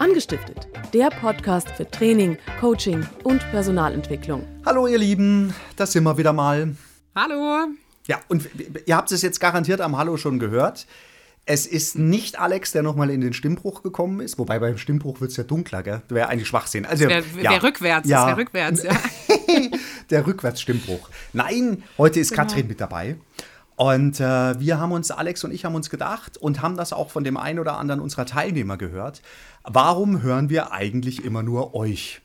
Angestiftet, der Podcast für Training, Coaching und Personalentwicklung. Hallo ihr Lieben, da sind wir wieder mal. Hallo. Ja, und ihr habt es jetzt garantiert am Hallo schon gehört. Es ist nicht Alex, der nochmal in den Stimmbruch gekommen ist. Wobei beim Stimmbruch wird es ja dunkler, gell? Wäre eigentlich Schwachsinn. Also, der, ja. der rückwärts, ja. der rückwärts, ja. der Rückwärtsstimmbruch. Nein, heute ist genau. Katrin mit dabei. Und äh, wir haben uns, Alex und ich haben uns gedacht und haben das auch von dem einen oder anderen unserer Teilnehmer gehört. Warum hören wir eigentlich immer nur euch?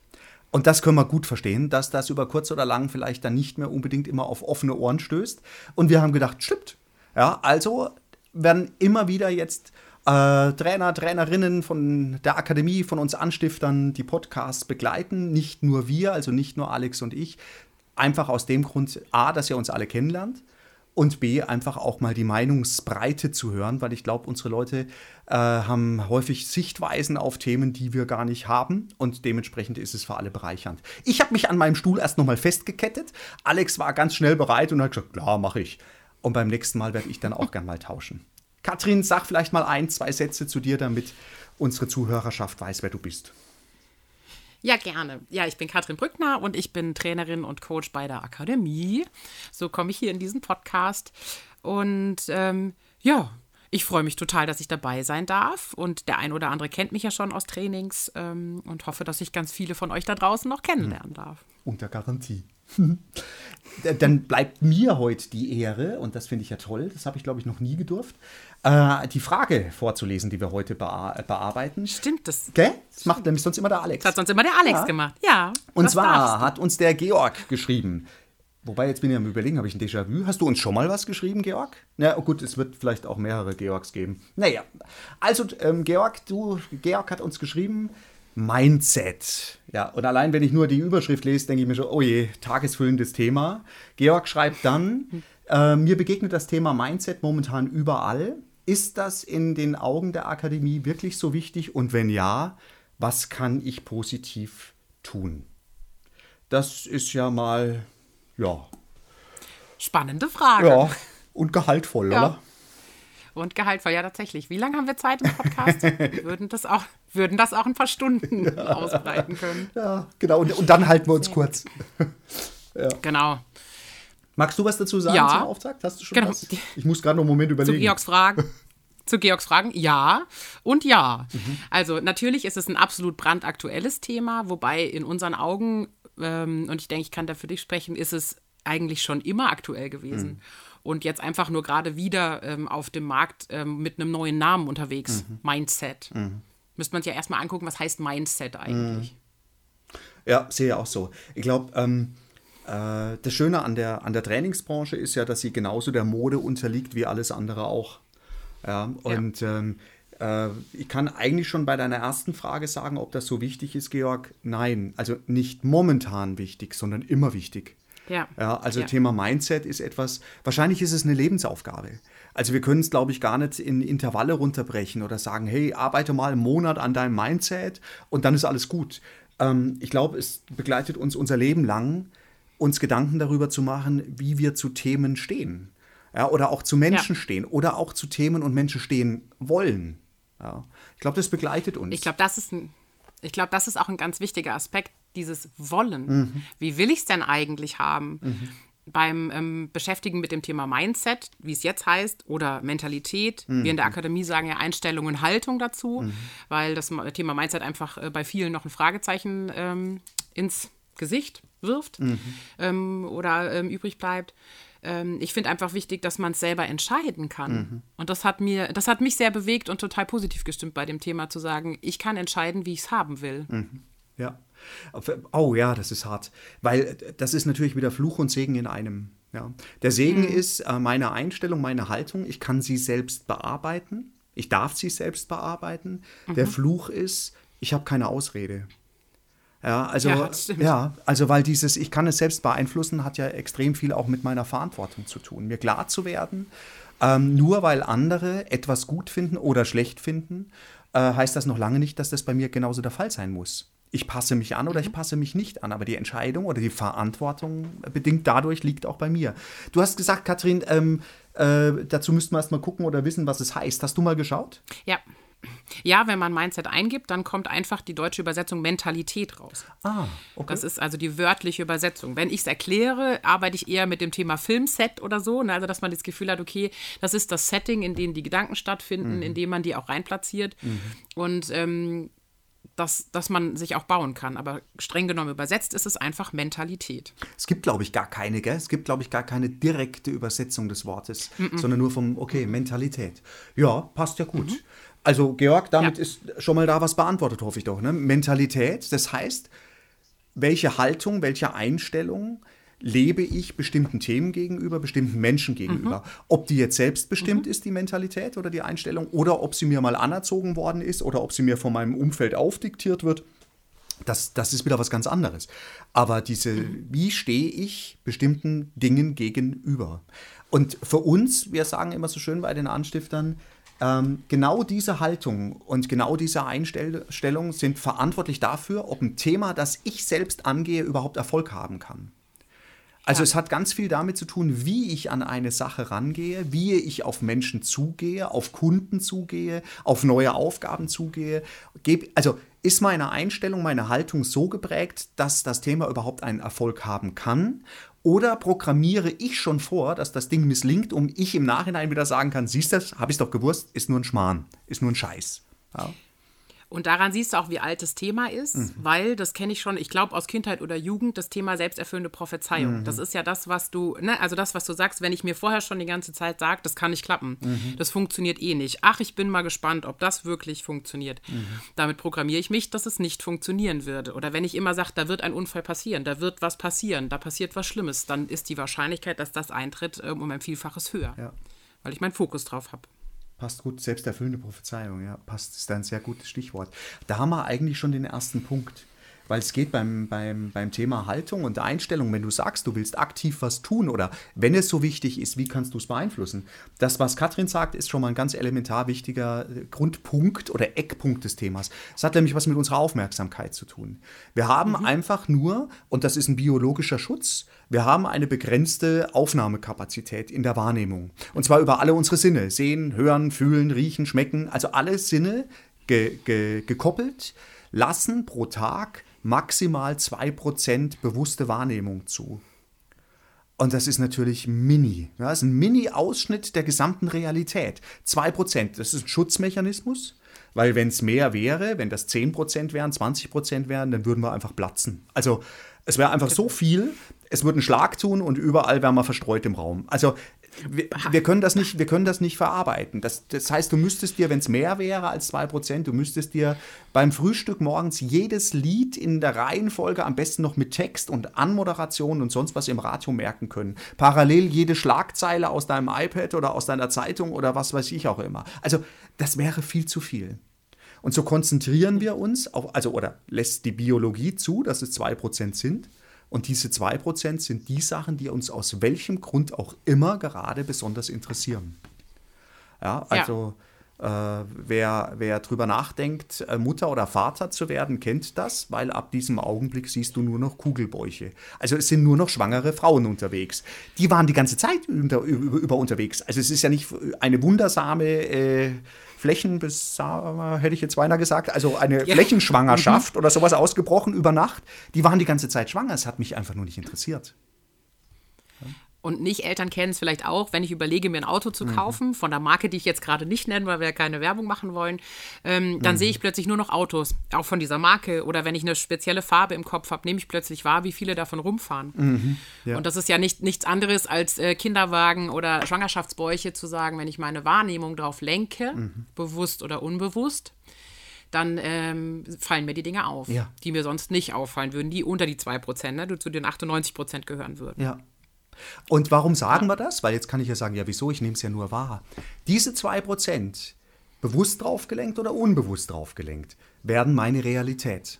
Und das können wir gut verstehen, dass das über kurz oder lang vielleicht dann nicht mehr unbedingt immer auf offene Ohren stößt. Und wir haben gedacht, stimmt. Ja, also werden immer wieder jetzt äh, Trainer, Trainerinnen von der Akademie, von uns Anstiftern die Podcasts begleiten. Nicht nur wir, also nicht nur Alex und ich. Einfach aus dem Grund, A, dass ihr uns alle kennenlernt und B, einfach auch mal die Meinungsbreite zu hören, weil ich glaube, unsere Leute äh, haben häufig Sichtweisen auf Themen, die wir gar nicht haben und dementsprechend ist es für alle bereichernd. Ich habe mich an meinem Stuhl erst nochmal festgekettet. Alex war ganz schnell bereit und hat gesagt, klar, mache ich. Und beim nächsten Mal werde ich dann auch gern mal tauschen. Katrin, sag vielleicht mal ein, zwei Sätze zu dir, damit unsere Zuhörerschaft weiß, wer du bist. Ja, gerne. Ja, ich bin Katrin Brückner und ich bin Trainerin und Coach bei der Akademie. So komme ich hier in diesen Podcast. Und ähm, ja, ich freue mich total, dass ich dabei sein darf. Und der ein oder andere kennt mich ja schon aus Trainings ähm, und hoffe, dass ich ganz viele von euch da draußen noch kennenlernen darf. Unter Garantie. Dann bleibt mir heute die Ehre, und das finde ich ja toll, das habe ich glaube ich noch nie gedurft, äh, die Frage vorzulesen, die wir heute bear bearbeiten. Stimmt, das. Gell? Das macht nämlich sonst immer der Alex. Das hat sonst immer der Alex ja. gemacht, ja. Und zwar hat uns der Georg geschrieben. Wobei, jetzt bin ich am Überlegen, habe ich ein Déjà-vu? Hast du uns schon mal was geschrieben, Georg? Na gut, es wird vielleicht auch mehrere Georgs geben. Naja, also ähm, Georg, du, Georg hat uns geschrieben, Mindset. Ja, und allein wenn ich nur die Überschrift lese, denke ich mir schon, oh je, tagesfüllendes Thema. Georg schreibt dann, äh, mir begegnet das Thema Mindset momentan überall. Ist das in den Augen der Akademie wirklich so wichtig? Und wenn ja, was kann ich positiv tun? Das ist ja mal, ja. Spannende Frage. Ja, und gehaltvoll, ja. oder? Und gehaltvoll, ja tatsächlich. Wie lange haben wir Zeit im Podcast? Wir würden das auch, würden das auch ein paar Stunden ja. ausbreiten können. Ja, genau. Und, und dann halten wir uns kurz. ja. Genau. Magst du was dazu sagen ja. zum Auftakt? Hast du schon genau. was? Ich muss gerade noch einen Moment überlegen. Zu Georgs Fragen. Zu Georgs Fragen, ja und ja. Mhm. Also natürlich ist es ein absolut brandaktuelles Thema, wobei in unseren Augen, ähm, und ich denke, ich kann da für dich sprechen, ist es eigentlich schon immer aktuell gewesen. Mhm. Und jetzt einfach nur gerade wieder ähm, auf dem Markt ähm, mit einem neuen Namen unterwegs. Mhm. Mindset. Müsste man sich ja erstmal angucken, was heißt Mindset eigentlich. Mhm. Ja, sehe ich auch so. Ich glaube, ähm, äh, das Schöne an der, an der Trainingsbranche ist ja, dass sie genauso der Mode unterliegt wie alles andere auch. Ja, und ja. Ähm, äh, ich kann eigentlich schon bei deiner ersten Frage sagen, ob das so wichtig ist, Georg. Nein, also nicht momentan wichtig, sondern immer wichtig. Ja. ja also. Thema Mindset ist etwas, wahrscheinlich ist es eine Lebensaufgabe. Also wir können es, glaube ich, gar nicht in Intervalle runterbrechen oder sagen, hey, arbeite mal einen Monat an deinem Mindset und dann ist alles gut. Ähm, ich glaube, es begleitet uns unser Leben lang, uns Gedanken darüber zu machen, wie wir zu Themen stehen. Ja, oder auch zu Menschen ja. stehen oder auch zu Themen und Menschen stehen wollen. Ja. Ich glaube, das begleitet uns. Ich glaube, das ist ein, ich glaube, das ist auch ein ganz wichtiger Aspekt, dieses Wollen. Mhm. Wie will ich es denn eigentlich haben? Mhm. Beim ähm, Beschäftigen mit dem Thema Mindset, wie es jetzt heißt, oder Mentalität. Mhm. Wir in der Akademie sagen ja Einstellung und Haltung dazu, mhm. weil das Thema Mindset einfach äh, bei vielen noch ein Fragezeichen ähm, ins Gesicht wirft mhm. ähm, oder ähm, übrig bleibt ähm, ich finde einfach wichtig, dass man es selber entscheiden kann. Mhm. Und das hat mir, das hat mich sehr bewegt und total positiv gestimmt bei dem Thema zu sagen, ich kann entscheiden, wie ich es haben will. Mhm. Ja. Oh ja, das ist hart. Weil das ist natürlich wieder Fluch und Segen in einem. Ja. Der Segen mhm. ist äh, meine Einstellung, meine Haltung. Ich kann sie selbst bearbeiten. Ich darf sie selbst bearbeiten. Der mhm. Fluch ist, ich habe keine Ausrede. Ja, also, ja, ja, also weil dieses, ich kann es selbst beeinflussen, hat ja extrem viel auch mit meiner Verantwortung zu tun. Mir klar zu werden, ähm, nur weil andere etwas gut finden oder schlecht finden, äh, heißt das noch lange nicht, dass das bei mir genauso der Fall sein muss. Ich passe mich an oder mhm. ich passe mich nicht an, aber die Entscheidung oder die Verantwortung bedingt dadurch liegt auch bei mir. Du hast gesagt, Kathrin, ähm, äh, dazu müssten wir erst mal gucken oder wissen, was es heißt. Hast du mal geschaut? Ja. Ja, wenn man Mindset eingibt, dann kommt einfach die deutsche Übersetzung Mentalität raus. Ah, okay. Das ist also die wörtliche Übersetzung. Wenn ich es erkläre, arbeite ich eher mit dem Thema Filmset oder so. Ne? Also, dass man das Gefühl hat, okay, das ist das Setting, in dem die Gedanken stattfinden, Mhm. in dem man die auch reinplatziert. Und ähm, dass, dass man sich auch bauen kann. Aber streng genommen übersetzt ist es einfach Mentalität. Es gibt, glaube ich, gar keine, gell? Es gibt, glaube ich, gar keine direkte Übersetzung des Wortes, sondern nur vom, okay, Mentalität. Ja, passt ja gut. Also, Georg, damit Ja. ist schon mal da was beantwortet, hoffe ich doch. Ne? Mentalität, das heißt, welche Haltung, welche Einstellung lebe ich bestimmten Themen gegenüber, bestimmten Menschen gegenüber. Ob die jetzt selbstbestimmt ist, die Mentalität oder die Einstellung, oder ob sie mir mal anerzogen worden ist oder ob sie mir von meinem Umfeld aufdiktiert wird. Das, das ist wieder was ganz anderes. Aber diese, wie stehe ich bestimmten Dingen gegenüber? Und für uns, wir sagen immer so schön bei den Anstiftern, ähm, genau diese Haltung und genau diese Einstellung sind verantwortlich dafür, ob ein Thema, das ich selbst angehe, überhaupt Erfolg haben kann. Also es hat ganz viel damit zu tun, wie ich an eine Sache rangehe, wie ich auf Menschen zugehe, auf Kunden zugehe, auf neue Aufgaben zugehe. Also ist meine Einstellung, meine Haltung so geprägt, dass das Thema überhaupt einen Erfolg haben kann? Oder programmiere ich schon vor, dass das Ding misslingt, um ich im Nachhinein wieder sagen kann, siehst du, habe ich doch gewusst, ist nur ein Schmarrn, ist nur ein Scheiß. Ja. Und daran siehst du auch, wie alt das Thema ist, Mhm. weil, das kenne ich schon, ich glaube aus Kindheit oder Jugend, das Thema selbsterfüllende Prophezeiung. Mhm. Das ist ja das, was du, ne, also das, was du sagst, wenn ich mir vorher schon die ganze Zeit sage, das kann nicht klappen, Mhm. das funktioniert eh nicht. Ach, ich bin mal gespannt, ob das wirklich funktioniert. Mhm. Damit programmiere ich mich, dass es nicht funktionieren würde. Oder wenn ich immer sage, da wird ein Unfall passieren, da wird was passieren, da passiert was Schlimmes, dann ist die Wahrscheinlichkeit, dass das eintritt, ähm, um ein Vielfaches höher. Ja. Weil ich meinen Fokus drauf habe. Passt gut, selbsterfüllende Prophezeiung, ja, passt, ist ein sehr gutes Stichwort. Da haben wir eigentlich schon den ersten Punkt. Weil es geht beim, beim, beim Thema Haltung und Einstellung, wenn du sagst, du willst aktiv was tun oder wenn es so wichtig ist, wie kannst du es beeinflussen? Das, was Katrin sagt, ist schon mal ein ganz elementar wichtiger äh, Grundpunkt oder Eckpunkt des Themas. Es hat nämlich was mit unserer Aufmerksamkeit zu tun. Wir haben einfach nur, und das ist ein biologischer Schutz, wir haben eine begrenzte Aufnahmekapazität in der Wahrnehmung. Und zwar über alle unsere Sinne. Sehen, hören, fühlen, riechen, schmecken. Also alle Sinne ge ge gekoppelt lassen pro Tag maximal 2% bewusste Wahrnehmung zu. Und das ist natürlich mini. Ja, das ist ein Mini-Ausschnitt der gesamten Realität. 2%, das ist ein Schutzmechanismus, weil wenn es mehr wäre, wenn das 10% wären, 20% wären, dann würden wir einfach platzen. Also es wäre einfach so viel, es würde einen Schlag tun und überall wären wir verstreut im Raum. Also wir, wir, können das nicht, wir können das nicht verarbeiten. Das, das heißt, du müsstest dir, wenn es mehr wäre als 2%, du müsstest dir beim Frühstück morgens jedes Lied in der Reihenfolge, am besten noch mit Text und Anmoderation und sonst was im Radio merken können. Parallel jede Schlagzeile aus deinem iPad oder aus deiner Zeitung oder was weiß ich auch immer. Also das wäre viel zu viel. Und so konzentrieren wir uns auf, also oder lässt die Biologie zu, dass es 2% sind. Und diese 2% sind die Sachen, die uns aus welchem Grund auch immer gerade besonders interessieren. Ja, also Äh, wer, wer drüber nachdenkt, äh, Mutter oder Vater zu werden, kennt das, weil ab diesem Augenblick siehst du nur noch Kugelbäuche. Also es sind nur noch schwangere Frauen unterwegs. Die waren die ganze Zeit unter, über, über unterwegs. Also es ist ja nicht eine wundersame äh, Flächen, hätte ich jetzt beinahe gesagt, also eine Ja. Flächenschwangerschaft oder sowas ausgebrochen über Nacht. Die waren die ganze Zeit schwanger. Es hat mich einfach nur nicht interessiert. Und nicht Eltern kennen es vielleicht auch, wenn ich überlege, mir ein Auto Mhm. zu kaufen, von der Marke, die ich jetzt gerade nicht nenne, weil wir ja keine Werbung machen wollen, ähm, dann Mhm. sehe ich plötzlich nur noch Autos, auch von dieser Marke. Oder wenn ich eine spezielle Farbe im Kopf habe, nehme ich plötzlich wahr, wie viele davon rumfahren. Mhm. ja. Und das ist ja nicht, nichts anderes als äh, Kinderwagen oder Schwangerschaftsbäuche zu sagen, wenn ich meine Wahrnehmung drauf lenke, Mhm. bewusst oder unbewusst, dann ähm, fallen mir die Dinge auf, Ja. die mir sonst nicht auffallen würden, die unter die 2%, ne, die zu den 98% gehören würden. Ja. Und warum sagen wir das? Weil jetzt kann ich ja sagen, ja, wieso? Ich nehme es ja nur wahr. Diese 2%, bewusst draufgelenkt oder unbewusst draufgelenkt, werden meine Realität.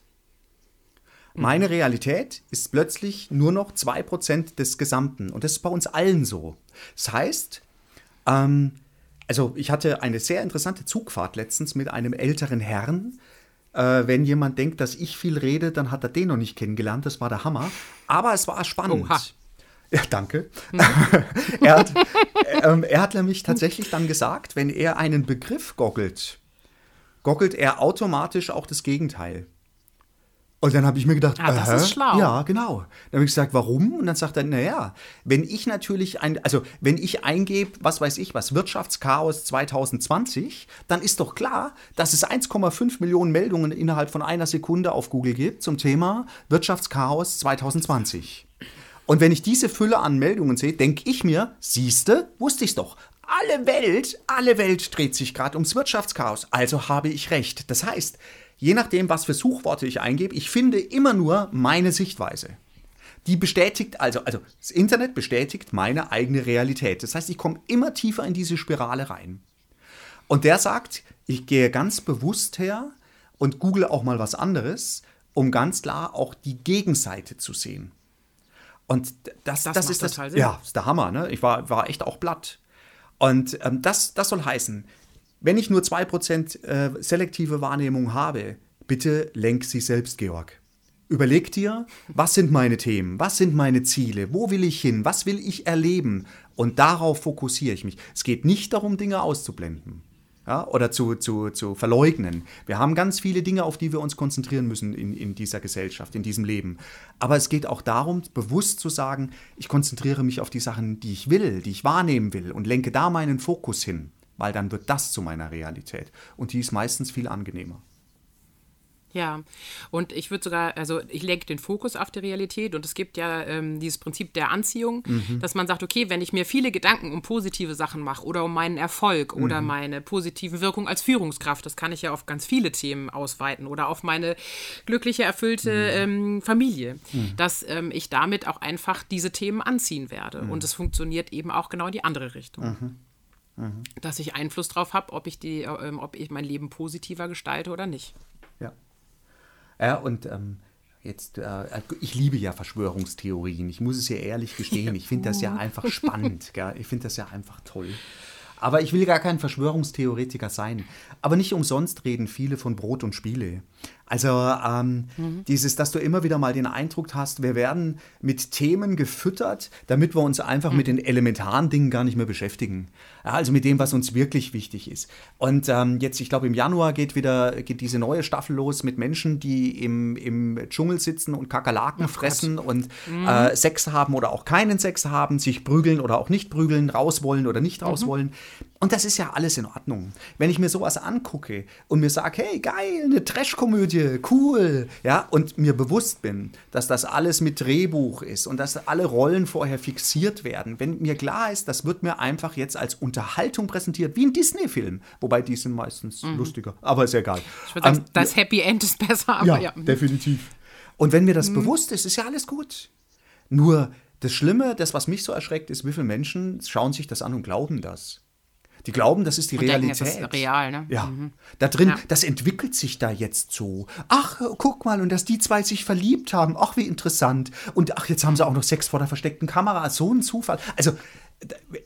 Meine Realität ist plötzlich nur noch 2% des Gesamten. Und das ist bei uns allen so. Das heißt, ähm, also ich hatte eine sehr interessante Zugfahrt letztens mit einem älteren Herrn. Äh, wenn jemand denkt, dass ich viel rede, dann hat er den noch nicht kennengelernt. Das war der Hammer. Aber es war spannend. Oha. Ja, danke. er, hat, ähm, er hat nämlich tatsächlich dann gesagt, wenn er einen Begriff googelt, goggelt er automatisch auch das Gegenteil. Und dann habe ich mir gedacht, Ah, das äh, ist schlau. Ja, genau. Dann habe ich gesagt, warum? Und dann sagt er, naja, wenn ich natürlich ein, also wenn ich eingebe, was weiß ich was, Wirtschaftschaos 2020, dann ist doch klar, dass es 1,5 Millionen Meldungen innerhalb von einer Sekunde auf Google gibt zum Thema Wirtschaftschaos 2020. Und wenn ich diese Fülle an Meldungen sehe, denke ich mir, siehste, wusste ich's doch. Alle Welt, alle Welt dreht sich gerade ums Wirtschaftschaos. Also habe ich recht. Das heißt, je nachdem, was für Suchworte ich eingebe, ich finde immer nur meine Sichtweise. Die bestätigt, also, also das Internet bestätigt meine eigene Realität. Das heißt, ich komme immer tiefer in diese Spirale rein. Und der sagt, ich gehe ganz bewusst her und google auch mal was anderes, um ganz klar auch die Gegenseite zu sehen. Und das, das, Das ist das, Sinn. ja, ist der Hammer. Ne? Ich war, war echt auch platt. Und ähm, das, das soll heißen, wenn ich nur 2% äh, selektive Wahrnehmung habe, bitte lenk sie selbst, Georg. Überleg dir, was sind meine Themen, was sind meine Ziele, wo will ich hin, was will ich erleben und darauf fokussiere ich mich. Es geht nicht darum, Dinge auszublenden ja, oder zu, zu, zu verleugnen. Wir haben ganz viele Dinge, auf die wir uns konzentrieren müssen in, in dieser Gesellschaft, in diesem Leben. Aber es geht auch darum, bewusst zu sagen, ich konzentriere mich auf die Sachen, die ich will, die ich wahrnehmen will und lenke da meinen Fokus hin, weil dann wird das zu meiner Realität. Und die ist meistens viel angenehmer. Ja, und ich würde sogar, also ich lenke den Fokus auf die Realität und es gibt ja ähm, dieses Prinzip der Anziehung, Mhm. dass man sagt, okay, wenn ich mir viele Gedanken um positive Sachen mache oder um meinen Erfolg oder Mhm. meine positive Wirkung als Führungskraft, das kann ich ja auf ganz viele Themen ausweiten oder auf meine glückliche, erfüllte Mhm. ähm, Familie, dass ähm, ich damit auch einfach diese Themen anziehen werde. Mhm. Und es funktioniert eben auch genau in die andere Richtung. Dass ich Einfluss drauf habe, ob ich die, ähm, ob ich mein Leben positiver gestalte oder nicht. Ja. Und ähm, jetzt, äh, ich liebe ja Verschwörungstheorien. Ich muss es ja ehrlich gestehen. Ich finde das ja einfach spannend. Gell? Ich finde das ja einfach toll. Aber ich will gar kein Verschwörungstheoretiker sein. Aber nicht umsonst reden viele von Brot und Spiele. Also ähm, dieses, dass du immer wieder mal den Eindruck hast, wir werden mit Themen gefüttert, damit wir uns einfach mit den elementaren Dingen gar nicht mehr beschäftigen. Ja, also mit dem, was uns wirklich wichtig ist. Und ähm, jetzt, ich glaube, im Januar geht wieder geht diese neue Staffel los mit Menschen, die im, im Dschungel sitzen und Kakerlaken fressen und äh, Sex haben oder auch keinen Sex haben, sich prügeln oder auch nicht prügeln, raus wollen oder nicht raus wollen. Und das ist ja alles in Ordnung. Wenn ich mir sowas angucke und mir sage, hey, geil, eine Trash-Komödie, cool, ja, und mir bewusst bin, dass das alles mit Drehbuch ist und dass alle Rollen vorher fixiert werden, wenn mir klar ist, das wird mir einfach jetzt als Unterhaltung präsentiert, wie ein Disney-Film, wobei die sind meistens lustiger, aber ist egal. Ich würde sagen, Ähm, das Happy End ist besser, aber ja. definitiv. Und wenn mir das bewusst ist, ist ja alles gut. Nur das Schlimme, das, was mich so erschreckt, ist, wie viele Menschen schauen sich das an und glauben das. Die glauben, das ist die Und denken, Realität. es ist real, ne? Ja. Da drin, Ja. das entwickelt sich da jetzt so. Ach, guck mal, und dass die zwei sich verliebt haben. Ach, wie interessant. Und ach, jetzt haben sie auch noch Sex vor der versteckten Kamera. So ein Zufall. Also,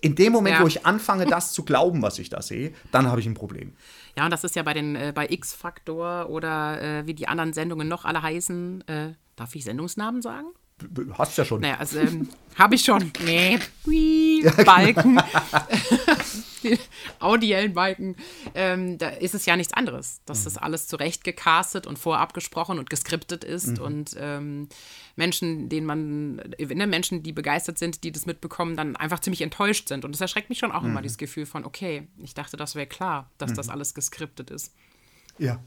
in dem Moment, Ja. wo ich anfange, das zu glauben, was ich da sehe, dann habe ich ein Problem. Ja, und das ist ja bei den äh, bei X-Factor oder äh, wie die anderen Sendungen noch alle heißen. Äh, darf ich Sendungsnamen sagen? Hast ja schon. Naja, also ähm, habe ich schon. Nee. Hui, Balken. Die audiellen Balken. Ähm, da ist es ja nichts anderes. Dass das alles zurecht gecastet und vorab gesprochen und geskriptet ist. Und ähm, Menschen, denen man, ne, Menschen, die begeistert sind, die das mitbekommen, dann einfach ziemlich enttäuscht sind. Und das erschreckt mich schon auch immer, dieses Gefühl von, okay, ich dachte, das wäre klar, dass das alles geskriptet ist. Ja.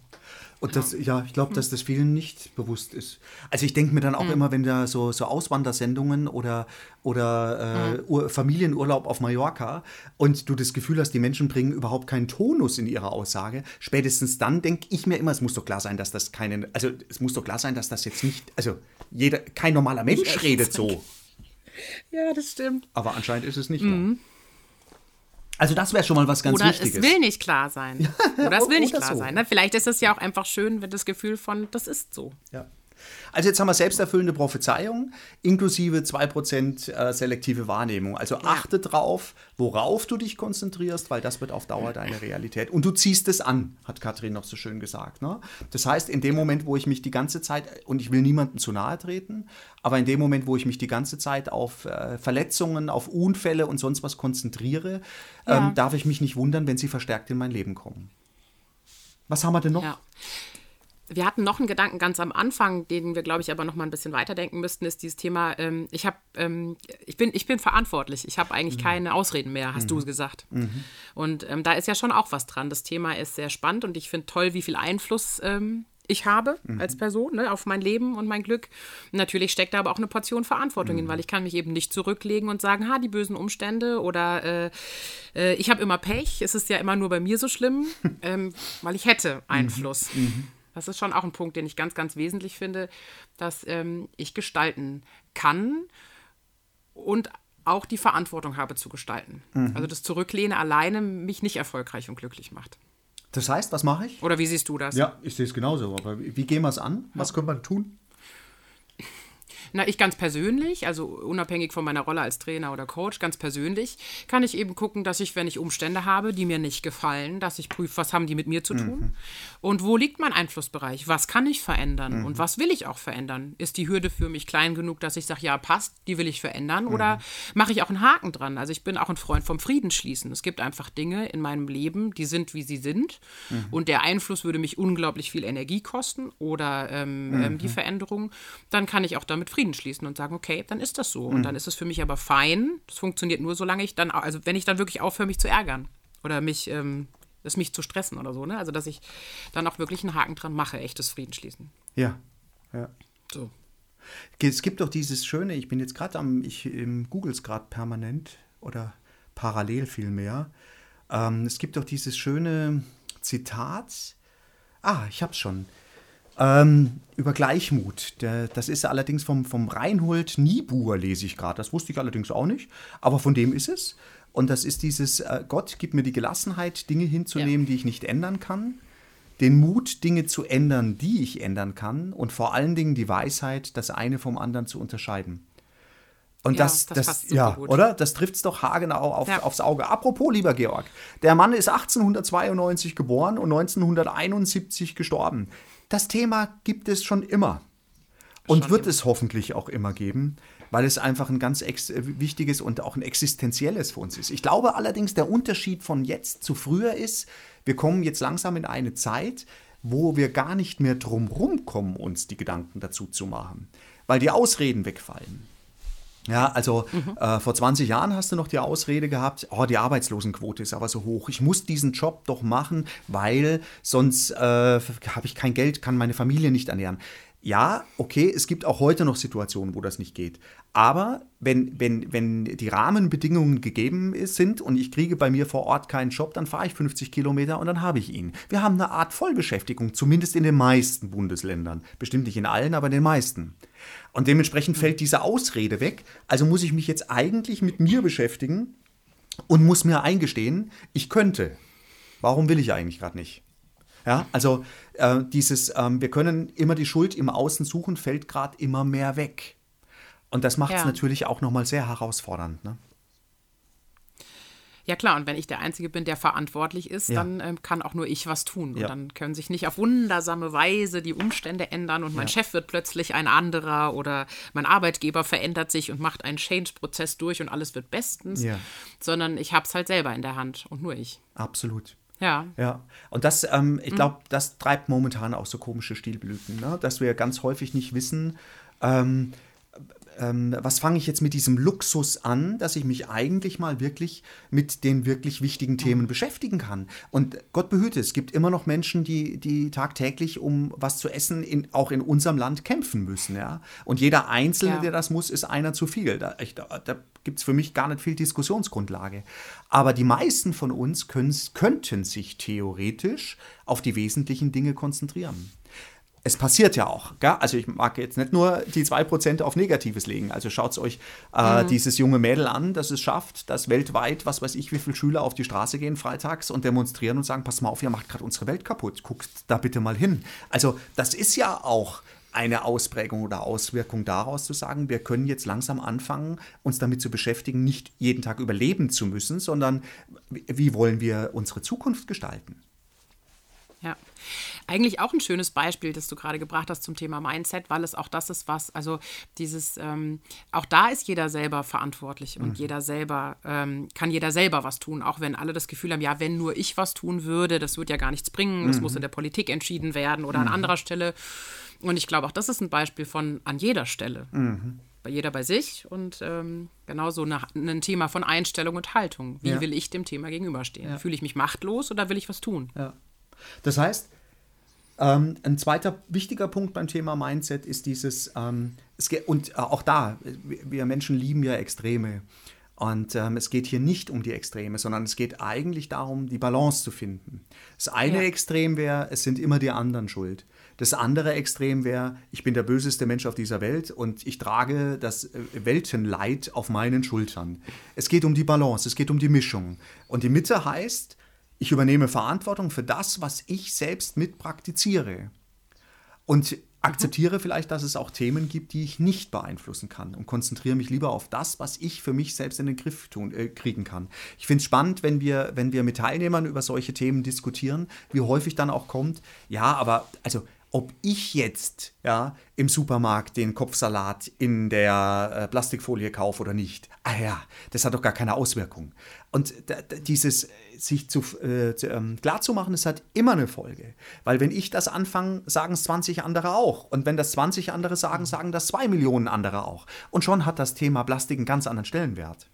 Und das, ja, ich glaube, dass das vielen nicht bewusst ist. Also ich denke mir dann auch immer, wenn da so, so Auswandersendungen oder, oder äh, Ur Familienurlaub auf Mallorca und du das Gefühl hast, die Menschen bringen überhaupt keinen Tonus in ihrer Aussage, spätestens dann denke ich mir immer, es muss doch klar sein, dass das keinen, also es muss doch klar sein, dass das jetzt nicht, also jeder, kein normaler Mensch redet so. Ja, das stimmt. Aber anscheinend ist es nicht klar. Also das wäre schon mal was ganz Oder Wichtiges. es will nicht klar sein. Oder es will nicht oder klar so. sein. Ne? Vielleicht ist es ja auch einfach schön, wenn das Gefühl von, das ist so. Ja. Also jetzt haben wir selbsterfüllende Prophezeiung inklusive 2% äh, selektive Wahrnehmung. Also achte drauf, worauf du dich konzentrierst, weil das wird auf Dauer deine Realität. Und du ziehst es an, hat Katrin noch so schön gesagt. Ne? Das heißt, in dem Moment, wo ich mich die ganze Zeit, und ich will niemandem zu nahe treten, aber in dem Moment, wo ich mich die ganze Zeit auf äh, Verletzungen, auf Unfälle und sonst was konzentriere, Ja. ähm, darf ich mich nicht wundern, wenn sie verstärkt in mein Leben kommen. Was haben wir denn noch? Ja. Wir hatten noch einen Gedanken ganz am Anfang, den wir, glaube ich, aber noch mal ein bisschen weiterdenken müssten, ist dieses Thema, ähm, ich, hab, ähm, ich, bin, ich bin verantwortlich. Ich habe eigentlich mhm. keine Ausreden mehr, hast mhm. du gesagt. Mhm. Und ähm, da ist ja schon auch was dran. Das Thema ist sehr spannend und ich finde toll, wie viel Einfluss ähm, ich habe mhm. als Person ne, auf mein Leben und mein Glück. Natürlich steckt da aber auch eine Portion Verantwortung mhm. in, weil ich kann mich eben nicht zurücklegen und sagen, ha, die bösen Umstände oder äh, äh, ich habe immer Pech, es ist ja immer nur bei mir so schlimm, ähm, weil ich hätte mhm. Einfluss. Mhm. Das ist schon auch ein Punkt, den ich ganz, ganz wesentlich finde, dass ähm, ich gestalten kann und auch die Verantwortung habe zu gestalten. Mhm. Also das Zurücklehne alleine mich nicht erfolgreich und glücklich macht. Das heißt, was mache ich? Oder wie siehst du das? Ja, ich sehe es genauso. Aber wie gehen wir es an? Was ja. können wir tun? Na, ich ganz persönlich, also unabhängig von meiner Rolle als Trainer oder Coach, ganz persönlich, kann ich eben gucken, dass ich, wenn ich Umstände habe, die mir nicht gefallen, dass ich prüfe, was haben die mit mir zu tun mhm. und wo liegt mein Einflussbereich, was kann ich verändern mhm. und was will ich auch verändern. Ist die Hürde für mich klein genug, dass ich sage, ja, passt, die will ich verändern mhm. oder mache ich auch einen Haken dran? Also ich bin auch ein Freund vom Friedensschließen. Es gibt einfach Dinge in meinem Leben, die sind, wie sie sind mhm. und der Einfluss würde mich unglaublich viel Energie kosten oder ähm, ähm, die mhm. Veränderung. Dann kann ich auch damit Frieden Frieden schließen und sagen, okay, dann ist das so. Und mhm. dann ist es für mich aber fein. Das funktioniert nur, solange ich dann, also wenn ich dann wirklich aufhöre, mich zu ärgern oder mich, ähm, das mich zu stressen oder so, ne? Also dass ich dann auch wirklich einen Haken dran mache, echtes Frieden schließen. Ja, ja. So. Es gibt doch dieses schöne, ich bin jetzt gerade am, ich google es gerade permanent oder parallel vielmehr. Ähm, es gibt doch dieses schöne Zitat. Ah, ich hab's schon. Ähm, über Gleichmut. Der, das ist allerdings vom, vom Reinhold Niebuhr, lese ich gerade. Das wusste ich allerdings auch nicht, aber von dem ist es. Und das ist dieses, äh, Gott gibt mir die Gelassenheit, Dinge hinzunehmen, ja. die ich nicht ändern kann. Den Mut, Dinge zu ändern, die ich ändern kann. Und vor allen Dingen die Weisheit, das eine vom anderen zu unterscheiden. Und ja, das, das, das ja, gut. oder? Das trifft es doch haargenau auf, ja. aufs Auge. Apropos, lieber Georg, der Mann ist 1892 geboren und 1971 gestorben. Das Thema gibt es schon immer. Und schon wird immer. es hoffentlich auch immer geben, weil es einfach ein ganz wichtiges und auch ein existenzielles für uns ist. Ich glaube allerdings, der Unterschied von jetzt zu früher ist, wir kommen jetzt langsam in eine Zeit, wo wir gar nicht mehr drum kommen, uns die Gedanken dazu zu machen, weil die Ausreden wegfallen. Ja, also mhm. äh, vor 20 Jahren hast du noch die Ausrede gehabt, oh, die Arbeitslosenquote ist aber so hoch. Ich muss diesen Job doch machen, weil sonst äh, habe ich kein Geld, kann meine Familie nicht ernähren. Ja, okay, es gibt auch heute noch Situationen, wo das nicht geht. Aber wenn, wenn, wenn die Rahmenbedingungen gegeben sind und ich kriege bei mir vor Ort keinen Job, dann fahre ich 50 Kilometer und dann habe ich ihn. Wir haben eine Art Vollbeschäftigung, zumindest in den meisten Bundesländern. Bestimmt nicht in allen, aber in den meisten. Und dementsprechend fällt diese Ausrede weg. Also muss ich mich jetzt eigentlich mit mir beschäftigen und muss mir eingestehen, ich könnte. Warum will ich eigentlich gerade nicht? Ja, also äh, dieses, ähm, wir können immer die Schuld im Außen suchen, fällt gerade immer mehr weg. Und das macht es ja. natürlich auch nochmal sehr herausfordernd. Ne? Ja klar, und wenn ich der Einzige bin, der verantwortlich ist, ja. dann ähm, kann auch nur ich was tun. Ja. Und dann können sich nicht auf wundersame Weise die Umstände ändern und mein ja. Chef wird plötzlich ein anderer oder mein Arbeitgeber verändert sich und macht einen Change-Prozess durch und alles wird bestens, sondern ich habe es halt selber in der Hand und nur ich. Absolut. Ja. Ja. Und das, ähm, ich glaube, mhm. das treibt momentan auch so komische Stilblüten, ne? dass wir ganz häufig nicht wissen, ähm, ähm, was fange ich jetzt mit diesem Luxus an, dass ich mich eigentlich mal wirklich mit den wirklich wichtigen Themen beschäftigen kann. Und Gott behüte, es gibt immer noch Menschen, die, die tagtäglich um was zu essen in, auch in unserem Land kämpfen müssen. Ja? Und jeder Einzelne, ja. der das muss, ist einer zu viel. Da, da, da gibt es für mich gar nicht viel Diskussionsgrundlage. Aber die meisten von uns könnten sich theoretisch auf die wesentlichen Dinge konzentrieren es passiert ja auch. Gell? Also ich mag jetzt nicht nur die 2% auf Negatives legen. Also schaut euch äh, mhm. dieses junge Mädel an, das es schafft, dass weltweit, was weiß ich, wie viele Schüler auf die Straße gehen freitags und demonstrieren und sagen, pass mal auf, ihr macht gerade unsere Welt kaputt. Guckt da bitte mal hin. Also das ist ja auch eine Ausprägung oder Auswirkung daraus zu sagen, wir können jetzt langsam anfangen, uns damit zu beschäftigen, nicht jeden Tag überleben zu müssen, sondern wie wollen wir unsere Zukunft gestalten? Ja. Eigentlich auch ein schönes Beispiel, das du gerade gebracht hast zum Thema Mindset, weil es auch das ist, was, also dieses, ähm, auch da ist jeder selber verantwortlich und mhm. jeder selber, ähm, kann jeder selber was tun, auch wenn alle das Gefühl haben, ja, wenn nur ich was tun würde, das würde ja gar nichts bringen, das mhm. muss in der Politik entschieden werden oder mhm. an anderer Stelle. Und ich glaube, auch das ist ein Beispiel von an jeder Stelle. Mhm. Bei jeder bei sich und ähm, genauso eine, ein Thema von Einstellung und Haltung. Wie ja. will ich dem Thema gegenüberstehen? Ja. Fühle ich mich machtlos oder will ich was tun? Ja. Das heißt, ähm, ein zweiter wichtiger Punkt beim Thema Mindset ist dieses, ähm, es geht, und äh, auch da, wir Menschen lieben ja Extreme. Und ähm, es geht hier nicht um die Extreme, sondern es geht eigentlich darum, die Balance zu finden. Das eine ja. Extrem wäre, es sind immer die anderen schuld. Das andere Extrem wäre, ich bin der böseste Mensch auf dieser Welt und ich trage das äh, Weltenleid auf meinen Schultern. Es geht um die Balance, es geht um die Mischung. Und die Mitte heißt, ich übernehme Verantwortung für das, was ich selbst mit praktiziere. Und akzeptiere vielleicht, dass es auch Themen gibt, die ich nicht beeinflussen kann und konzentriere mich lieber auf das, was ich für mich selbst in den Griff tun, äh, kriegen kann. Ich finde es spannend, wenn wir, wenn wir mit Teilnehmern über solche Themen diskutieren, wie häufig dann auch kommt, ja, aber also ob ich jetzt ja, im Supermarkt den Kopfsalat in der äh, Plastikfolie kaufe oder nicht. Ah ja, das hat doch gar keine Auswirkung. Und dieses sich zu, äh, zu, ähm, klar zu machen, es hat immer eine Folge. Weil wenn ich das anfange, sagen es 20 andere auch. Und wenn das 20 andere sagen, sagen das 2 Millionen andere auch. Und schon hat das Thema Plastik einen ganz anderen Stellenwert.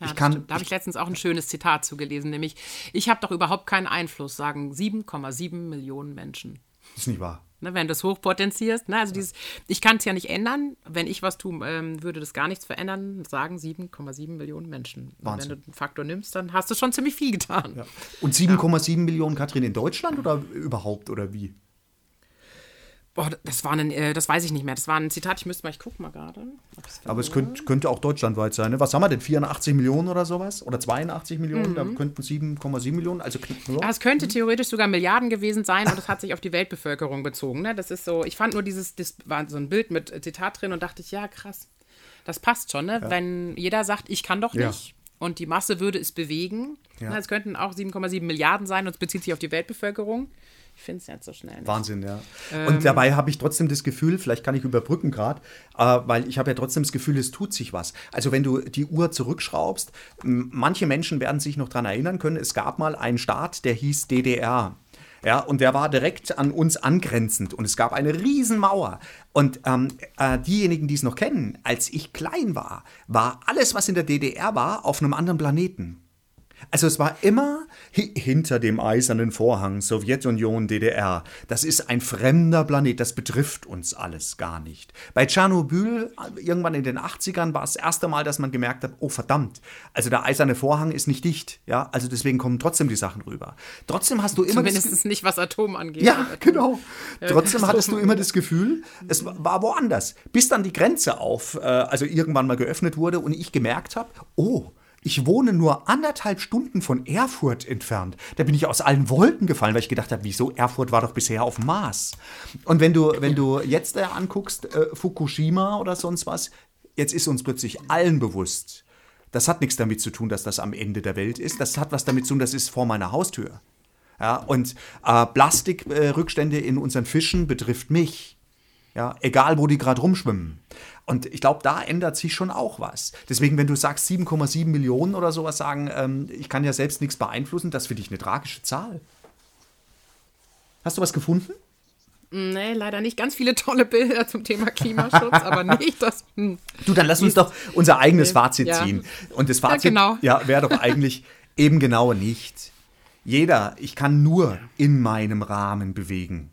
Ja, ich kann, da habe ich letztens auch ein schönes Zitat zugelesen, nämlich, ich habe doch überhaupt keinen Einfluss, sagen 7,7 Millionen Menschen. Das ist nicht wahr. Ne, wenn du es hochpotenzierst. Ne, also dieses, ich kann es ja nicht ändern. Wenn ich was tue, ähm, würde das gar nichts verändern, sagen 7,7 Millionen Menschen. Wahnsinn. Wenn du den Faktor nimmst, dann hast du schon ziemlich viel getan. Ja. Und 7,7 ja. Millionen, Katrin, in Deutschland oder überhaupt oder wie? Boah, das war ein, äh, das weiß ich nicht mehr. Das war ein Zitat, ich müsste mal, ich gucke mal gerade. Aber es könnte, könnte auch deutschlandweit sein. Ne? Was haben wir denn? 84 Millionen oder sowas? Oder 82 Millionen? Mhm. Da könnten 7,7 Millionen. Also ja. Es könnte theoretisch sogar Milliarden gewesen sein und das hat sich auf die Weltbevölkerung bezogen. Ne? Das ist so, ich fand nur dieses, das war so ein Bild mit Zitat drin und dachte ich, ja, krass. Das passt schon, ne? Ja. Wenn jeder sagt, ich kann doch nicht. Ja. Und die Masse würde es bewegen. Ja. Ne? Es könnten auch 7,7 Milliarden sein und es bezieht sich auf die Weltbevölkerung. Ich finde es nicht so schnell. Nicht. Wahnsinn, ja. Ähm, und dabei habe ich trotzdem das Gefühl, vielleicht kann ich überbrücken gerade, äh, weil ich habe ja trotzdem das Gefühl, es tut sich was. Also wenn du die Uhr zurückschraubst, manche Menschen werden sich noch daran erinnern können, es gab mal einen Staat, der hieß DDR. Ja, und der war direkt an uns angrenzend und es gab eine Riesenmauer. Und ähm, äh, diejenigen, die es noch kennen, als ich klein war, war alles, was in der DDR war, auf einem anderen Planeten. Also es war immer hinter dem eisernen Vorhang Sowjetunion, DDR. Das ist ein fremder Planet, das betrifft uns alles gar nicht. Bei Tschernobyl, irgendwann in den 80ern, war es das erste Mal, dass man gemerkt hat, oh verdammt, also der eiserne Vorhang ist nicht dicht. Ja, also deswegen kommen trotzdem die Sachen rüber. Trotzdem hast du immer... Zumindest nicht, was Atom angeht. Ja, genau. Trotzdem hattest du immer das Gefühl, es war woanders. Bis dann die Grenze auf, äh, also irgendwann mal geöffnet wurde und ich gemerkt habe, oh, ich wohne nur anderthalb Stunden von Erfurt entfernt. Da bin ich aus allen Wolken gefallen, weil ich gedacht habe, wieso Erfurt war doch bisher auf dem Mars. Und wenn du, wenn du jetzt äh, anguckst, äh, Fukushima oder sonst was, jetzt ist uns plötzlich allen bewusst, das hat nichts damit zu tun, dass das am Ende der Welt ist. Das hat was damit zu tun, das ist vor meiner Haustür. Ja, und äh, Plastikrückstände in unseren Fischen betrifft mich. Ja, egal, wo die gerade rumschwimmen. Und ich glaube, da ändert sich schon auch was. Deswegen, wenn du sagst 7,7 Millionen oder sowas sagen, ähm, ich kann ja selbst nichts beeinflussen, das finde ich eine tragische Zahl. Hast du was gefunden? Nee, leider nicht. Ganz viele tolle Bilder zum Thema Klimaschutz, aber nicht das. Hm. Du, dann lass uns doch unser eigenes Fazit ja. ziehen. Und das Fazit ja, genau. ja, wäre doch eigentlich eben genau nicht. Jeder, ich kann nur in meinem Rahmen bewegen.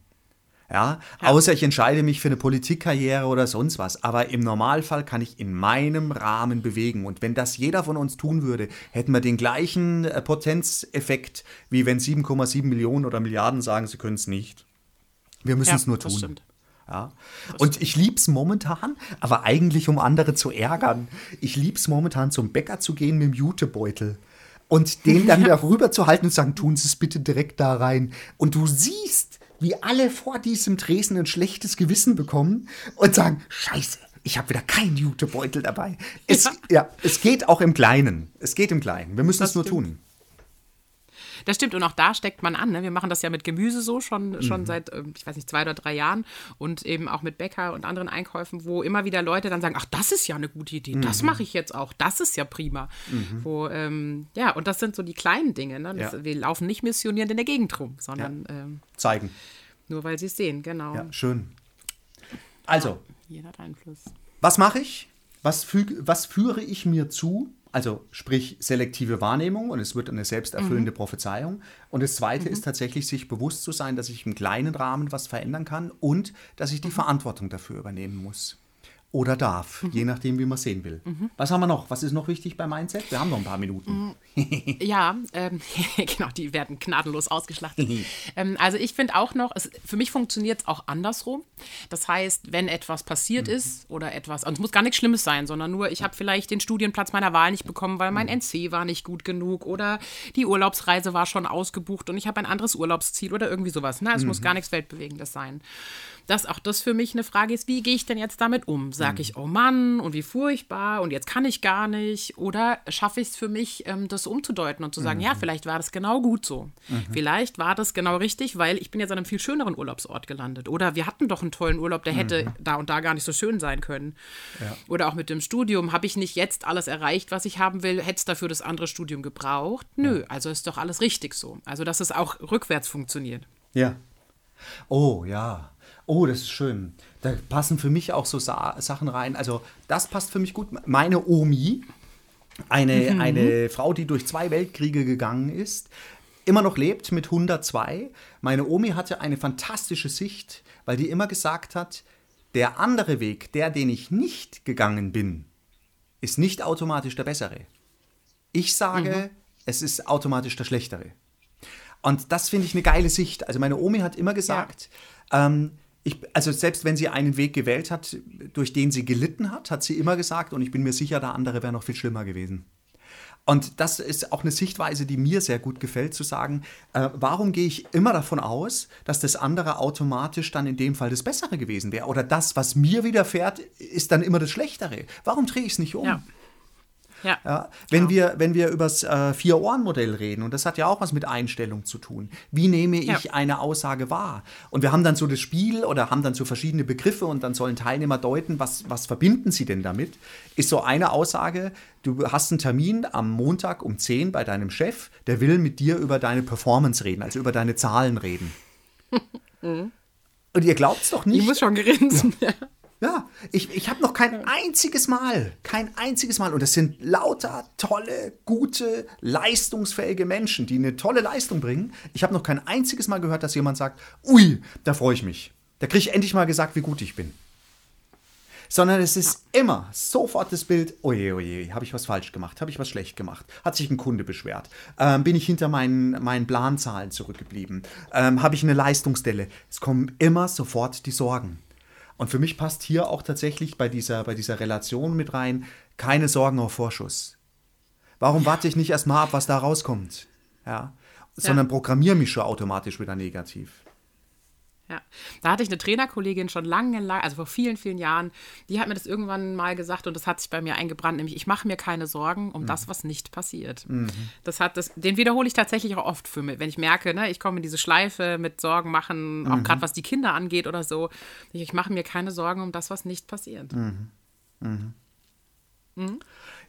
Ja? ja? Außer ich entscheide mich für eine Politikkarriere oder sonst was. Aber im Normalfall kann ich in meinem Rahmen bewegen. Und wenn das jeder von uns tun würde, hätten wir den gleichen äh, Potenzeffekt, wie wenn 7,7 Millionen oder Milliarden sagen, sie können es nicht. Wir müssen es ja, nur tun. Ja. Und ich liebe es momentan, aber eigentlich um andere zu ärgern. Ich liebe es momentan zum Bäcker zu gehen mit dem Jutebeutel und den dann darüber zu halten und sagen, tun Sie es bitte direkt da rein. Und du siehst, wie alle vor diesem Tresen ein schlechtes Gewissen bekommen und sagen, scheiße, ich habe wieder keinen Jutebeutel dabei. Es, ja. ja. es geht auch im Kleinen. Es geht im Kleinen. Wir müssen das es nur stimmt. tun. Das stimmt. Und auch da steckt man an. Ne? Wir machen das ja mit Gemüse so schon, schon seit, ähm, ich weiß nicht, zwei oder drei Jahren und eben auch mit Bäcker und anderen Einkäufen, wo immer wieder Leute dann sagen, ach, das ist ja eine gute Idee, das mache ich jetzt auch, das ist ja prima. Wo, ähm, ja, und das sind so die kleinen Dinge. Ne? Das, Ja. Wir laufen nicht missionierend in der Gegend rum, sondern ähm, Zeigen. nur weil sie es sehen, genau. Ja, schön. Also, Jeder hat Einfluss. was mache ich? Was, füg, was führe ich mir zu? Also sprich selektive Wahrnehmung und es wird eine selbsterfüllende Prophezeiung. Und das Zweite ist tatsächlich, sich bewusst zu sein, dass ich im kleinen Rahmen was verändern kann und dass ich die Verantwortung dafür übernehmen muss. Oder darf, je nachdem, wie man sehen will. Was haben wir noch? Was ist noch wichtig beim Mindset? Wir haben noch ein paar Minuten. Ja, ähm, genau, die werden gnadenlos ausgeschlachtet. ähm, also ich finde auch noch, es, für mich funktioniert es auch andersrum. Das heißt, wenn etwas passiert ist oder etwas, und es muss gar nichts Schlimmes sein, sondern nur, ich habe vielleicht den Studienplatz meiner Wahl nicht bekommen, weil mein NC war nicht gut genug oder die Urlaubsreise war schon ausgebucht und ich habe ein anderes Urlaubsziel oder irgendwie sowas. Na, es muss gar nichts Weltbewegendes sein. Dass auch das für mich eine Frage ist, wie gehe ich denn jetzt damit um? Sage ich, oh Mann, und wie furchtbar und jetzt kann ich gar nicht? Oder schaffe ich es für mich, ähm, das umzudeuten und zu sagen, ja, vielleicht war das genau gut so. Vielleicht war das genau richtig, weil ich bin jetzt an einem viel schöneren Urlaubsort gelandet. Oder wir hatten doch einen tollen Urlaub, der hätte da und da gar nicht so schön sein können. Oder auch mit dem Studium, habe ich nicht jetzt alles erreicht, was ich haben will, hätte es dafür das andere Studium gebraucht? Nö, also ist doch alles richtig so. Also, dass es auch rückwärts funktioniert. Ja. Oh, ja. Oh, das ist schön. Da passen für mich auch so Sa Sachen rein. Also, das passt für mich gut. Meine Omi, eine, eine Frau, die durch zwei Weltkriege gegangen ist, immer noch lebt mit 102. Meine Omi hatte eine fantastische Sicht, weil die immer gesagt hat, der andere Weg, der, den ich nicht gegangen bin, ist nicht automatisch der bessere. Ich sage, es ist automatisch der schlechtere. Und das finde ich eine geile Sicht. Also meine Omi hat immer gesagt, ähm, ich, also selbst wenn sie einen Weg gewählt hat, durch den sie gelitten hat, hat sie immer gesagt, und ich bin mir sicher, der andere wäre noch viel schlimmer gewesen. Und das ist auch eine Sichtweise, die mir sehr gut gefällt, zu sagen, äh, warum gehe ich immer davon aus, dass das andere automatisch dann in dem Fall das Bessere gewesen wäre? Oder das, was mir widerfährt, ist dann immer das Schlechtere. Warum drehe ich es nicht um? Ja. Ja. Ja, wenn, wir, wenn wir über das äh, Vier-Ohren-Modell reden, und das hat ja auch was mit Einstellung zu tun, wie nehme ich Ja. eine Aussage wahr? Und wir haben dann so das Spiel oder haben dann so verschiedene Begriffe und dann sollen Teilnehmer deuten, was, was verbinden sie denn damit? Ist so eine Aussage, du hast einen Termin am Montag um 10 bei deinem Chef, der will mit dir über deine Performance reden, also über deine Zahlen reden. Und ihr glaubt es doch nicht. Ich muss schon grinsen. Ja. Ja, ich, ich habe noch kein einziges Mal, kein einziges Mal, und das sind lauter tolle, gute, leistungsfähige Menschen, die eine tolle Leistung bringen. Ich habe noch kein einziges Mal gehört, dass jemand sagt, ui, da freue ich mich. Da kriege ich endlich mal gesagt, wie gut ich bin. Sondern es ist immer sofort das Bild, oje, oje, habe ich was falsch gemacht, habe ich was schlecht gemacht, hat sich ein Kunde beschwert, ähm, bin ich hinter meinen, meinen Planzahlen zurückgeblieben, ähm, habe ich eine Leistungsdelle. Es kommen immer sofort die Sorgen. Und für mich passt hier auch tatsächlich bei dieser, bei dieser Relation mit rein, keine Sorgen auf Vorschuss. Warum warte ich nicht erst mal ab, was da rauskommt? Ja. Sondern programmiere mich schon automatisch wieder negativ. Ja, da hatte ich eine Trainerkollegin schon lange, lange, also vor vielen, vielen Jahren, die hat mir das irgendwann mal gesagt und das hat sich bei mir eingebrannt, nämlich ich mache mir keine Sorgen um das, was nicht passiert. Das hat das, den wiederhole ich tatsächlich auch oft für mich, wenn ich merke, ne, ich komme in diese Schleife mit Sorgen machen, auch gerade was die Kinder angeht oder so. Ich, ich mache mir keine Sorgen um das, was nicht passiert.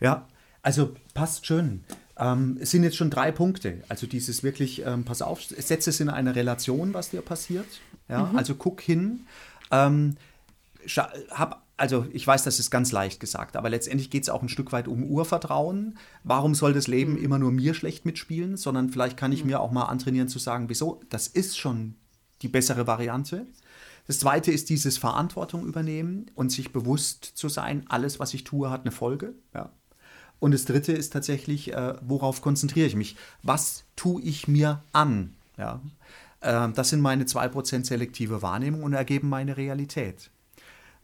Ja, also passt schön. Ähm, es sind jetzt schon drei Punkte. Also dieses wirklich, ähm, pass auf, setze es in eine Relation, was dir passiert. Ja, also guck hin. Ähm, hab, also ich weiß, das ist ganz leicht gesagt, aber letztendlich geht es auch ein Stück weit um Urvertrauen. Warum soll das Leben immer nur mir schlecht mitspielen, sondern vielleicht kann ich mir auch mal antrainieren zu sagen, wieso, das ist schon die bessere Variante. Das zweite ist dieses Verantwortung übernehmen und sich bewusst zu sein, alles, was ich tue, hat eine Folge. Ja. Und das dritte ist tatsächlich, äh, worauf konzentriere ich mich? Was tue ich mir an? Ja. Ähm, das sind meine 2% selektive Wahrnehmung und ergeben meine Realität.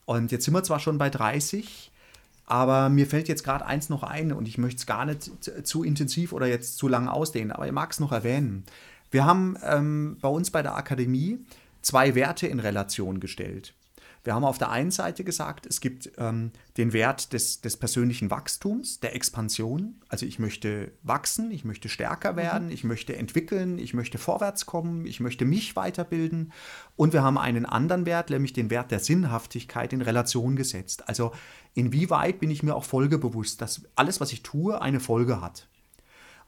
Und jetzt sind wir zwar schon bei 30, aber mir fällt jetzt gerade eins noch ein und ich möchte es gar nicht zu- intensiv oder jetzt zu lang ausdehnen, aber ich mag es noch erwähnen. Wir haben ähm, bei uns bei der Akademie zwei Werte in Relation gestellt. Wir haben auf der einen Seite gesagt, es gibt ähm, den Wert des, des persönlichen Wachstums, der Expansion. Also ich möchte wachsen, ich möchte stärker mhm. werden, mhm. ich möchte entwickeln, ich möchte vorwärts kommen, ich möchte mich weiterbilden. Und wir haben einen anderen Wert, nämlich den Wert der Sinnhaftigkeit in Relation gesetzt. Also inwieweit bin ich mir auch folgebewusst, dass alles, was ich tue, eine Folge hat.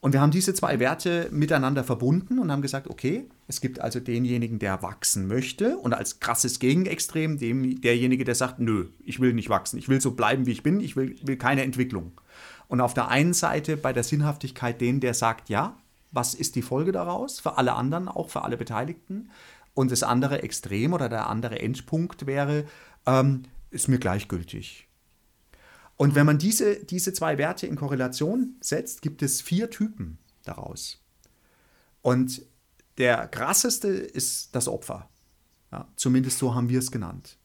Und wir haben diese zwei Werte miteinander verbunden und haben gesagt, okay, es gibt also denjenigen, der wachsen möchte und als krasses Gegenextrem dem, derjenige, der sagt, nö, ich will nicht wachsen, ich will so bleiben, wie ich bin, ich will, will keine Entwicklung. Und auf der einen Seite bei der Sinnhaftigkeit den, der sagt, ja, was ist die Folge daraus für alle anderen, auch für alle Beteiligten? Und das andere Extrem oder der andere Endpunkt wäre, ähm, ist mir gleichgültig. Und wenn man diese, diese zwei Werte in Korrelation setzt, gibt es vier Typen daraus. Und der krasseste ist das Opfer. Ja, zumindest so haben wir es genannt.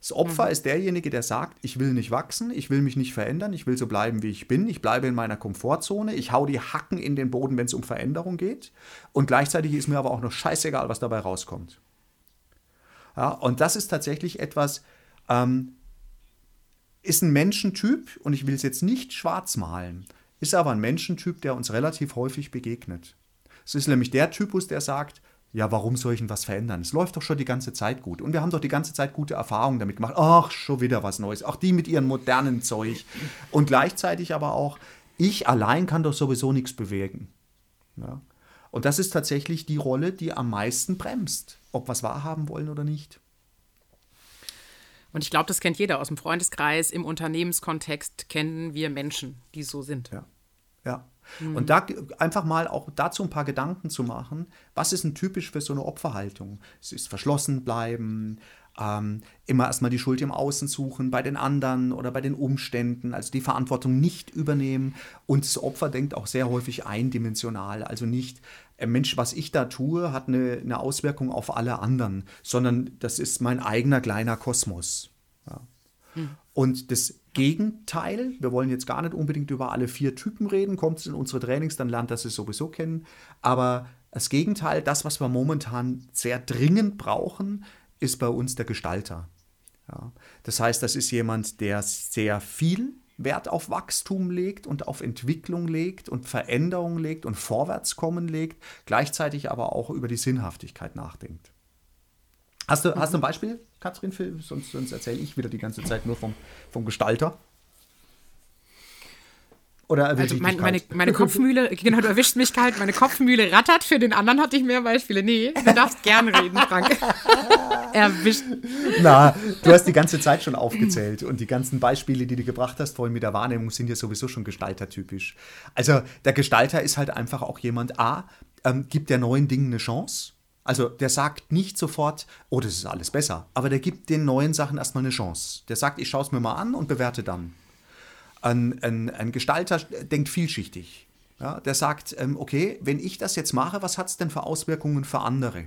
Das Opfer mhm. ist derjenige, der sagt, ich will nicht wachsen, ich will mich nicht verändern, ich will so bleiben, wie ich bin, ich bleibe in meiner Komfortzone, ich hau die Hacken in den Boden, wenn es um Veränderung geht. Und gleichzeitig ist mir aber auch noch scheißegal, was dabei rauskommt. Ja, und das ist tatsächlich etwas, ähm, ist ein Menschentyp, und ich will es jetzt nicht schwarz malen, ist aber ein Menschentyp, der uns relativ häufig begegnet. Es ist nämlich der Typus, der sagt, ja, warum soll ich denn was verändern? Es läuft doch schon die ganze Zeit gut. Und wir haben doch die ganze Zeit gute Erfahrungen damit gemacht. Ach, schon wieder was Neues. Auch die mit ihrem modernen Zeug. Und gleichzeitig aber auch, ich allein kann doch sowieso nichts bewegen. Ja? Und das ist tatsächlich die Rolle, die am meisten bremst, ob wir es wahrhaben wollen oder nicht. Und ich glaube, das kennt jeder aus dem Freundeskreis. Im Unternehmenskontext kennen wir Menschen, die so sind. Ja. Ja. Mhm. Und da einfach mal auch dazu ein paar Gedanken zu machen, was ist denn typisch für so eine Opferhaltung? Es ist verschlossen bleiben, ähm, immer erstmal die Schuld im Außen suchen, bei den anderen oder bei den Umständen, also die Verantwortung nicht übernehmen. Und das Opfer denkt auch sehr häufig eindimensional, also nicht, äh, Mensch, was ich da tue, hat eine, eine, Auswirkung auf alle anderen, sondern das ist mein eigener kleiner Kosmos. Ja. Hm. Und das Gegenteil, wir wollen jetzt gar nicht unbedingt über alle vier Typen reden, kommt es in unsere Trainings, dann lernt das es sowieso kennen. Aber das Gegenteil, das, was wir momentan sehr dringend brauchen, ist bei uns der Gestalter. Ja. Das heißt, das ist jemand, der sehr viel Wert auf Wachstum legt und auf Entwicklung legt und Veränderung legt und Vorwärtskommen legt, gleichzeitig aber auch über die Sinnhaftigkeit nachdenkt. Hast du, hast du ein Beispiel, Katrin? Für, sonst, sonst erzähle ich wieder die ganze Zeit nur vom, vom Gestalter. Oder also mein, meine, meine Kopfmühle, genau, du erwischt mich kalt, meine Kopfmühle rattert, für den anderen hatte ich mehr Beispiele. Nee, du darfst gern reden, Frank. erwischt. Na, du hast die ganze Zeit schon aufgezählt und die ganzen Beispiele, die du gebracht hast, vorhin mit der Wahrnehmung, sind ja sowieso schon gestaltertypisch. Also der Gestalter ist halt einfach auch jemand, A, ähm, gibt der neuen Dingen eine Chance. Also der sagt nicht sofort, oh, das ist alles besser, aber der gibt den neuen Sachen erstmal eine Chance. Der sagt, ich schaue es mir mal an und bewerte dann. Ein, ein, ein Gestalter denkt vielschichtig. Ja, der sagt, ähm, okay, wenn ich das jetzt mache, was hat es denn für Auswirkungen für andere?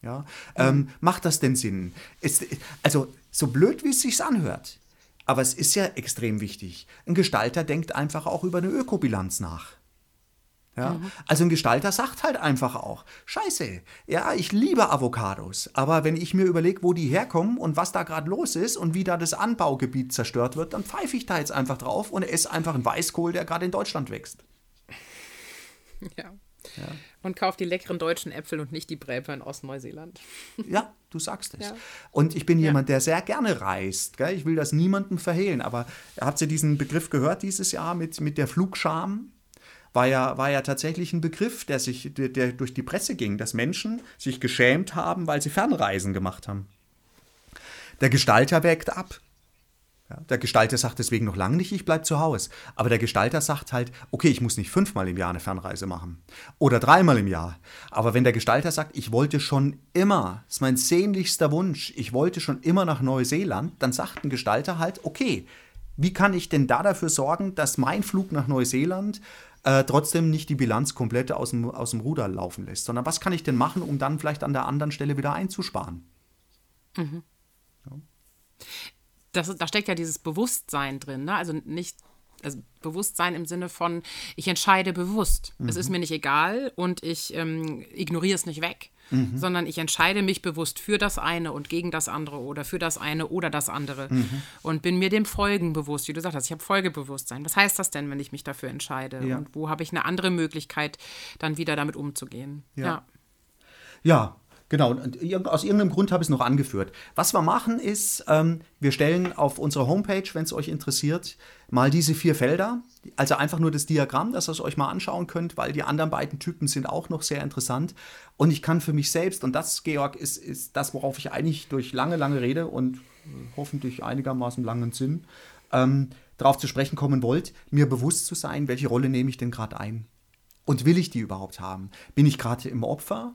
Ja, mhm. macht das denn Sinn? Ist, also, so blöd, wie es sich anhört, aber es ist ja extrem wichtig. Ein Gestalter denkt einfach auch über eine Ökobilanz nach. Ja? Mhm. Also ein Gestalter sagt halt einfach auch, scheiße, ja, ich liebe Avocados, aber wenn ich mir überlege, wo die herkommen und was da gerade los ist und wie da das Anbaugebiet zerstört wird, dann pfeife ich da jetzt einfach drauf und esse einfach einen Weißkohl, der gerade in Deutschland wächst. Ja. ja. Und kauft die leckeren deutschen Äpfel und nicht die Bräper in Ostneuseeland. Ja, du sagst es. Ja. Und ich bin ja. jemand, der sehr gerne reist. Gell? Ich will das niemandem verhehlen, aber habt ihr diesen Begriff gehört dieses Jahr mit, mit der Flugscham? War ja, war ja tatsächlich ein Begriff, der, sich, der, der durch die Presse ging, dass Menschen sich geschämt haben, weil sie Fernreisen gemacht haben. Der Gestalter wägt ab. Ja, der Gestalter sagt deswegen noch lange nicht, ich bleibe zu Hause. Aber der Gestalter sagt halt, okay, ich muss nicht fünfmal im Jahr eine Fernreise machen. Oder dreimal im Jahr. Aber wenn der Gestalter sagt, ich wollte schon immer, das ist mein sehnlichster Wunsch, ich wollte schon immer nach Neuseeland, dann sagt ein Gestalter halt, okay, wie kann ich denn da dafür sorgen, dass mein Flug nach Neuseeland äh, trotzdem nicht die Bilanz komplett aus dem, aus dem Ruder laufen lässt, sondern was kann ich denn machen, um dann vielleicht an der anderen Stelle wieder einzusparen? Mhm. Ja. Das, da steckt ja dieses Bewusstsein drin, ne? also nicht also Bewusstsein im Sinne von, ich entscheide bewusst. Mhm. Es ist mir nicht egal und ich ähm, ignoriere es nicht weg. Mhm. sondern ich entscheide mich bewusst für das eine und gegen das andere oder für das eine oder das andere mhm. und bin mir dem Folgen bewusst, wie du sagst, ich habe Folgebewusstsein. Was heißt das denn, wenn ich mich dafür entscheide? Ja. Und wo habe ich eine andere Möglichkeit, dann wieder damit umzugehen? Ja. Ja, ja Genau, und aus irgendeinem Grund habe ich es noch angeführt. Was wir machen ist, ähm, wir stellen auf unsere Homepage, wenn es euch interessiert, mal diese vier Felder. Also einfach nur das Diagramm, dass ihr es euch mal anschauen könnt, weil die anderen beiden Typen sind auch noch sehr interessant. Und ich kann für mich selbst, und das, Georg, ist, ist das, worauf ich eigentlich durch lange, lange Rede und hoffentlich einigermaßen langen Sinn ähm, darauf zu sprechen kommen wollt, mir bewusst zu sein, welche Rolle nehme ich denn gerade ein? Und will ich die überhaupt haben? Bin ich gerade im Opfer?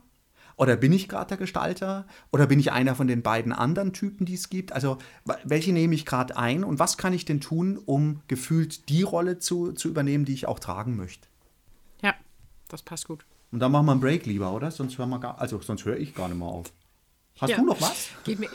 Oder bin ich gerade der Gestalter? Oder bin ich einer von den beiden anderen Typen, die es gibt? Also, welche nehme ich gerade ein und was kann ich denn tun, um gefühlt die Rolle zu, zu übernehmen, die ich auch tragen möchte? Ja, das passt gut. Und dann machen wir einen Break lieber, oder? Sonst hören wir gar, also sonst höre ich gar nicht mehr auf. Hast ja. du noch was? Geht mir,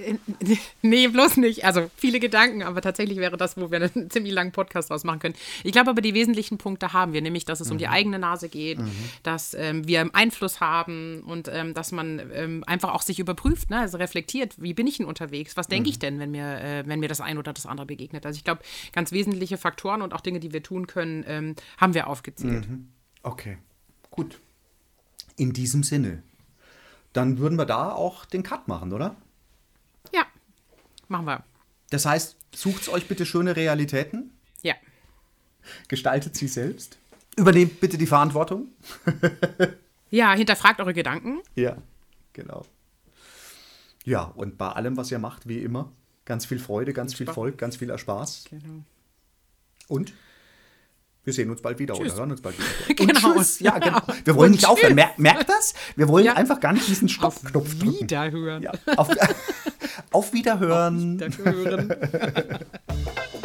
Nee, bloß nicht. Also viele Gedanken, aber tatsächlich wäre das, wo wir einen ziemlich langen Podcast draus machen können. Ich glaube aber, die wesentlichen Punkte haben wir, nämlich, dass es mhm. um die mhm. eigene Nase geht, mhm. dass ähm, wir Einfluss haben und ähm, dass man ähm, einfach auch sich überprüft, ne? also reflektiert, wie bin ich denn unterwegs? Was denke mhm. ich denn, wenn mir, äh, wenn mir das ein oder das andere begegnet? Also ich glaube, ganz wesentliche Faktoren und auch Dinge, die wir tun können, ähm, haben wir aufgezählt. Mhm. Okay, gut. In diesem Sinne, dann würden wir da auch den Cut machen, oder? Machen wir. Das heißt, sucht euch bitte schöne Realitäten. Ja. Gestaltet sie selbst. Übernehmt bitte die Verantwortung. ja, hinterfragt eure Gedanken. Ja, genau. Ja, und bei allem, was ihr macht, wie immer, ganz viel Freude, ganz viel Volk, ganz viel Spaß. Genau. Und wir sehen uns bald wieder tschüss. oder hören uns bald wieder. genau. Tschüss. Ja, genau. Wir wollen und nicht tschüss. aufhören. Mer merkt das? Wir wollen ja. einfach gar nicht diesen Stoppknopf drücken. Wiederhören. Ja, auf, Auf Wiederhören. Auf Wiederhören.